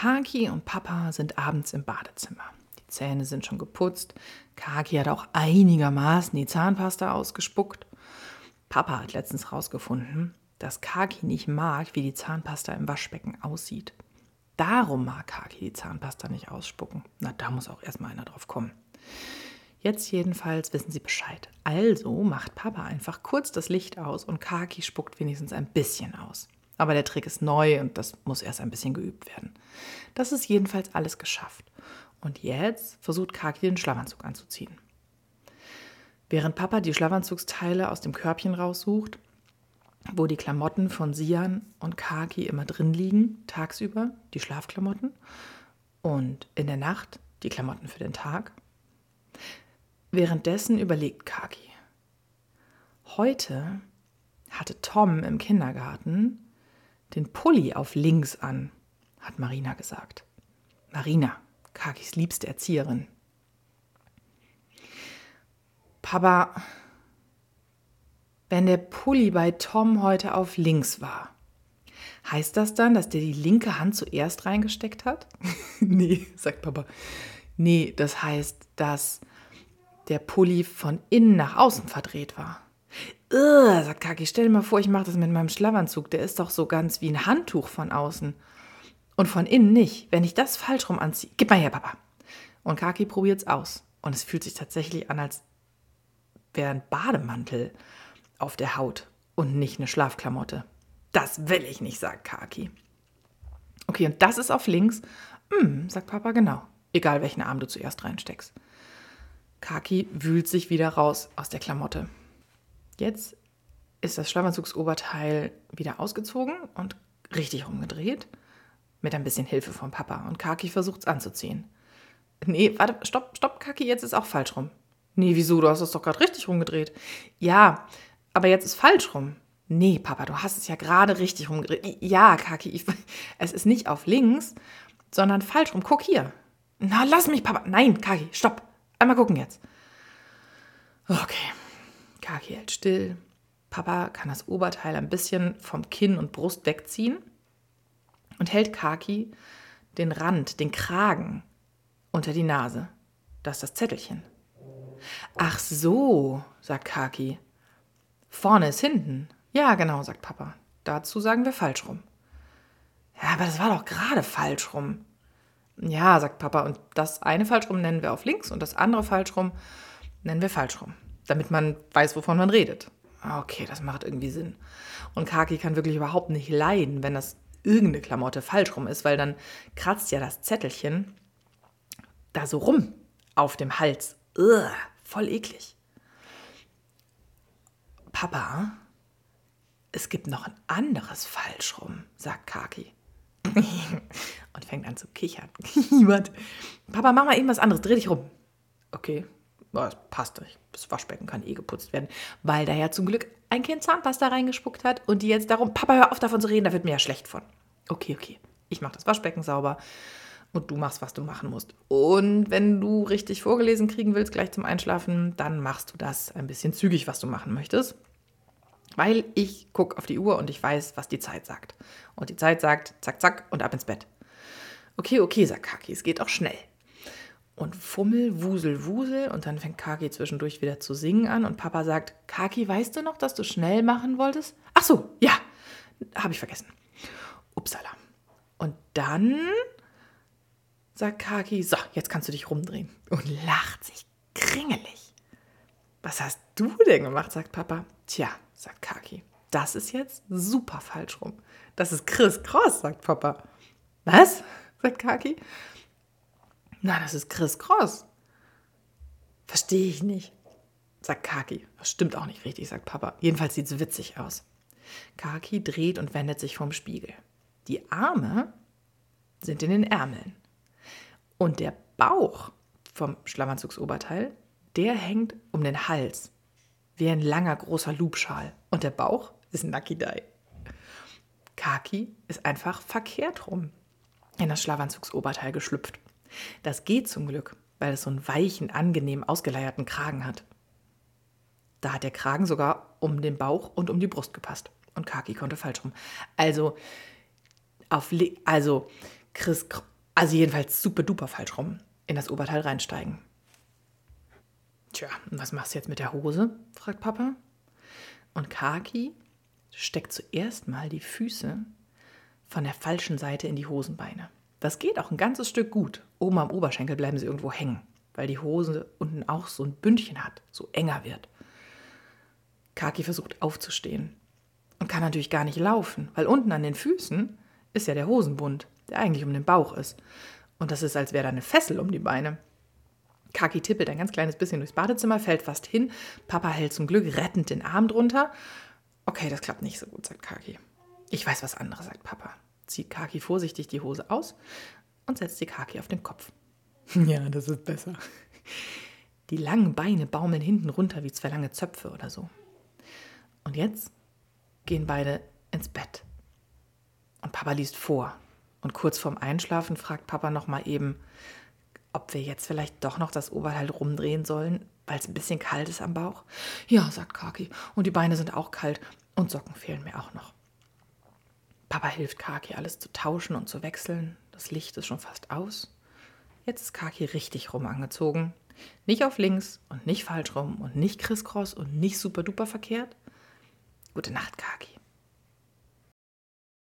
Kaki und Papa sind abends im Badezimmer. Die Zähne sind schon geputzt. Kaki hat auch einigermaßen die Zahnpasta ausgespuckt. Papa hat letztens rausgefunden, dass Kaki nicht mag, wie die Zahnpasta im Waschbecken aussieht. Darum mag Kaki die Zahnpasta nicht ausspucken. Na, da muss auch erstmal einer drauf kommen. Jetzt jedenfalls wissen sie Bescheid. Also macht Papa einfach kurz das Licht aus und Kaki spuckt wenigstens ein bisschen aus. Aber der Trick ist neu und das muss erst ein bisschen geübt werden. Das ist jedenfalls alles geschafft. Und jetzt versucht Kaki den Schlafanzug anzuziehen. Während Papa die Schlafanzugsteile aus dem Körbchen raussucht, wo die Klamotten von Sian und Kaki immer drin liegen, tagsüber die Schlafklamotten und in der Nacht die Klamotten für den Tag. Währenddessen überlegt Kaki. Heute hatte Tom im Kindergarten den Pulli auf links an, hat Marina gesagt. Marina, Kakis liebste Erzieherin. Papa, wenn der Pulli bei Tom heute auf links war, heißt das dann, dass der die linke Hand zuerst reingesteckt hat? nee, sagt Papa. Nee, das heißt, dass der Pulli von innen nach außen verdreht war. Ugh, sagt Kaki, stell dir mal vor, ich mache das mit meinem Schlafanzug. Der ist doch so ganz wie ein Handtuch von außen. Und von innen nicht. Wenn ich das falsch rum anziehe. Gib mal her, Papa. Und Kaki probiert es aus. Und es fühlt sich tatsächlich an, als wäre ein Bademantel auf der Haut und nicht eine Schlafklamotte. Das will ich nicht, sagt Kaki. Okay, und das ist auf links. Hm, sagt Papa, genau. Egal welchen Arm du zuerst reinsteckst. Kaki wühlt sich wieder raus aus der Klamotte. Jetzt ist das Schlafanzugsoberteil wieder ausgezogen und richtig rumgedreht. Mit ein bisschen Hilfe vom Papa. Und Kaki versucht es anzuziehen. Nee, warte, stopp, stopp, Kaki, jetzt ist auch falsch rum. Nee, wieso? Du hast es doch gerade richtig rumgedreht. Ja, aber jetzt ist falsch rum. Nee, Papa, du hast es ja gerade richtig rumgedreht. Ja, Kaki, ich, es ist nicht auf links, sondern falsch rum. Guck hier. Na, lass mich, Papa. Nein, Kaki, stopp. Einmal gucken jetzt. Okay. Kaki hält still. Papa kann das Oberteil ein bisschen vom Kinn und Brust wegziehen und hält Kaki den Rand, den Kragen unter die Nase. Das ist das Zettelchen. Ach so, sagt Kaki. Vorne ist hinten. Ja, genau, sagt Papa. Dazu sagen wir falsch rum. Ja, aber das war doch gerade falsch rum. Ja, sagt Papa, und das eine falsch rum nennen wir auf links und das andere falsch rum nennen wir falsch rum, damit man weiß, wovon man redet. Okay, das macht irgendwie Sinn. Und Kaki kann wirklich überhaupt nicht leiden, wenn das irgendeine Klamotte falsch rum ist, weil dann kratzt ja das Zettelchen da so rum auf dem Hals. Ugh, voll eklig. Papa, es gibt noch ein anderes falsch rum, sagt Kaki. und fängt an zu kichern. Papa, mach mal eben was anderes, dreh dich rum. Okay, das passt nicht. Das Waschbecken kann eh geputzt werden, weil da ja zum Glück ein Kind Zahnpasta reingespuckt hat und die jetzt darum, Papa, hör auf davon zu reden, da wird mir ja schlecht von. Okay, okay. Ich mach das Waschbecken sauber und du machst, was du machen musst. Und wenn du richtig vorgelesen kriegen willst, gleich zum Einschlafen, dann machst du das ein bisschen zügig, was du machen möchtest weil ich gucke auf die Uhr und ich weiß, was die Zeit sagt. Und die Zeit sagt, zack, zack und ab ins Bett. Okay, okay, sagt Kaki, es geht auch schnell. Und Fummel, Wusel, Wusel und dann fängt Kaki zwischendurch wieder zu singen an und Papa sagt, Kaki, weißt du noch, dass du schnell machen wolltest? Ach so, ja, habe ich vergessen. Upsala. Und dann sagt Kaki, so, jetzt kannst du dich rumdrehen und lacht sich kringelig. Was hast du denn gemacht, sagt Papa. Tja, sagt Kaki. Das ist jetzt super falsch rum. Das ist Chris Cross, sagt Papa. Was? sagt Kaki. Na, das ist Chris Cross. Verstehe ich nicht, sagt Kaki. Das stimmt auch nicht richtig, sagt Papa. Jedenfalls sieht es witzig aus. Kaki dreht und wendet sich vom Spiegel. Die Arme sind in den Ärmeln. Und der Bauch vom Schlafanzugsoberteil, der hängt um den Hals wie ein langer, großer Lubschal. Und der Bauch ist Nakidai. Kaki ist einfach verkehrt rum in das Schlafanzugsoberteil geschlüpft. Das geht zum Glück, weil es so einen weichen, angenehm ausgeleierten Kragen hat. Da hat der Kragen sogar um den Bauch und um die Brust gepasst. Und Kaki konnte falsch rum. Also, auf, also Chris, also jedenfalls super duper falsch rum, in das Oberteil reinsteigen. Tja, was machst du jetzt mit der Hose? fragt Papa. Und Kaki steckt zuerst mal die Füße von der falschen Seite in die Hosenbeine. Das geht auch ein ganzes Stück gut. Oben am Oberschenkel bleiben sie irgendwo hängen, weil die Hose unten auch so ein Bündchen hat, so enger wird. Kaki versucht aufzustehen und kann natürlich gar nicht laufen, weil unten an den Füßen ist ja der Hosenbund, der eigentlich um den Bauch ist. Und das ist, als wäre da eine Fessel um die Beine. Kaki tippelt ein ganz kleines bisschen durchs Badezimmer, fällt fast hin. Papa hält zum Glück rettend den Arm drunter. Okay, das klappt nicht so gut, sagt Kaki. Ich weiß was anderes, sagt Papa. Zieht Kaki vorsichtig die Hose aus und setzt die Kaki auf den Kopf. Ja, das ist besser. Die langen Beine baumeln hinten runter wie zwei lange Zöpfe oder so. Und jetzt gehen beide ins Bett. Und Papa liest vor. Und kurz vorm Einschlafen fragt Papa noch mal eben, ob wir jetzt vielleicht doch noch das Oberteil rumdrehen sollen, weil es ein bisschen kalt ist am Bauch. Ja, sagt Kaki. Und die Beine sind auch kalt. Und Socken fehlen mir auch noch. Papa hilft Kaki, alles zu tauschen und zu wechseln. Das Licht ist schon fast aus. Jetzt ist Kaki richtig rum angezogen. Nicht auf links und nicht falsch rum und nicht crisscross und nicht super duper verkehrt. Gute Nacht, Kaki.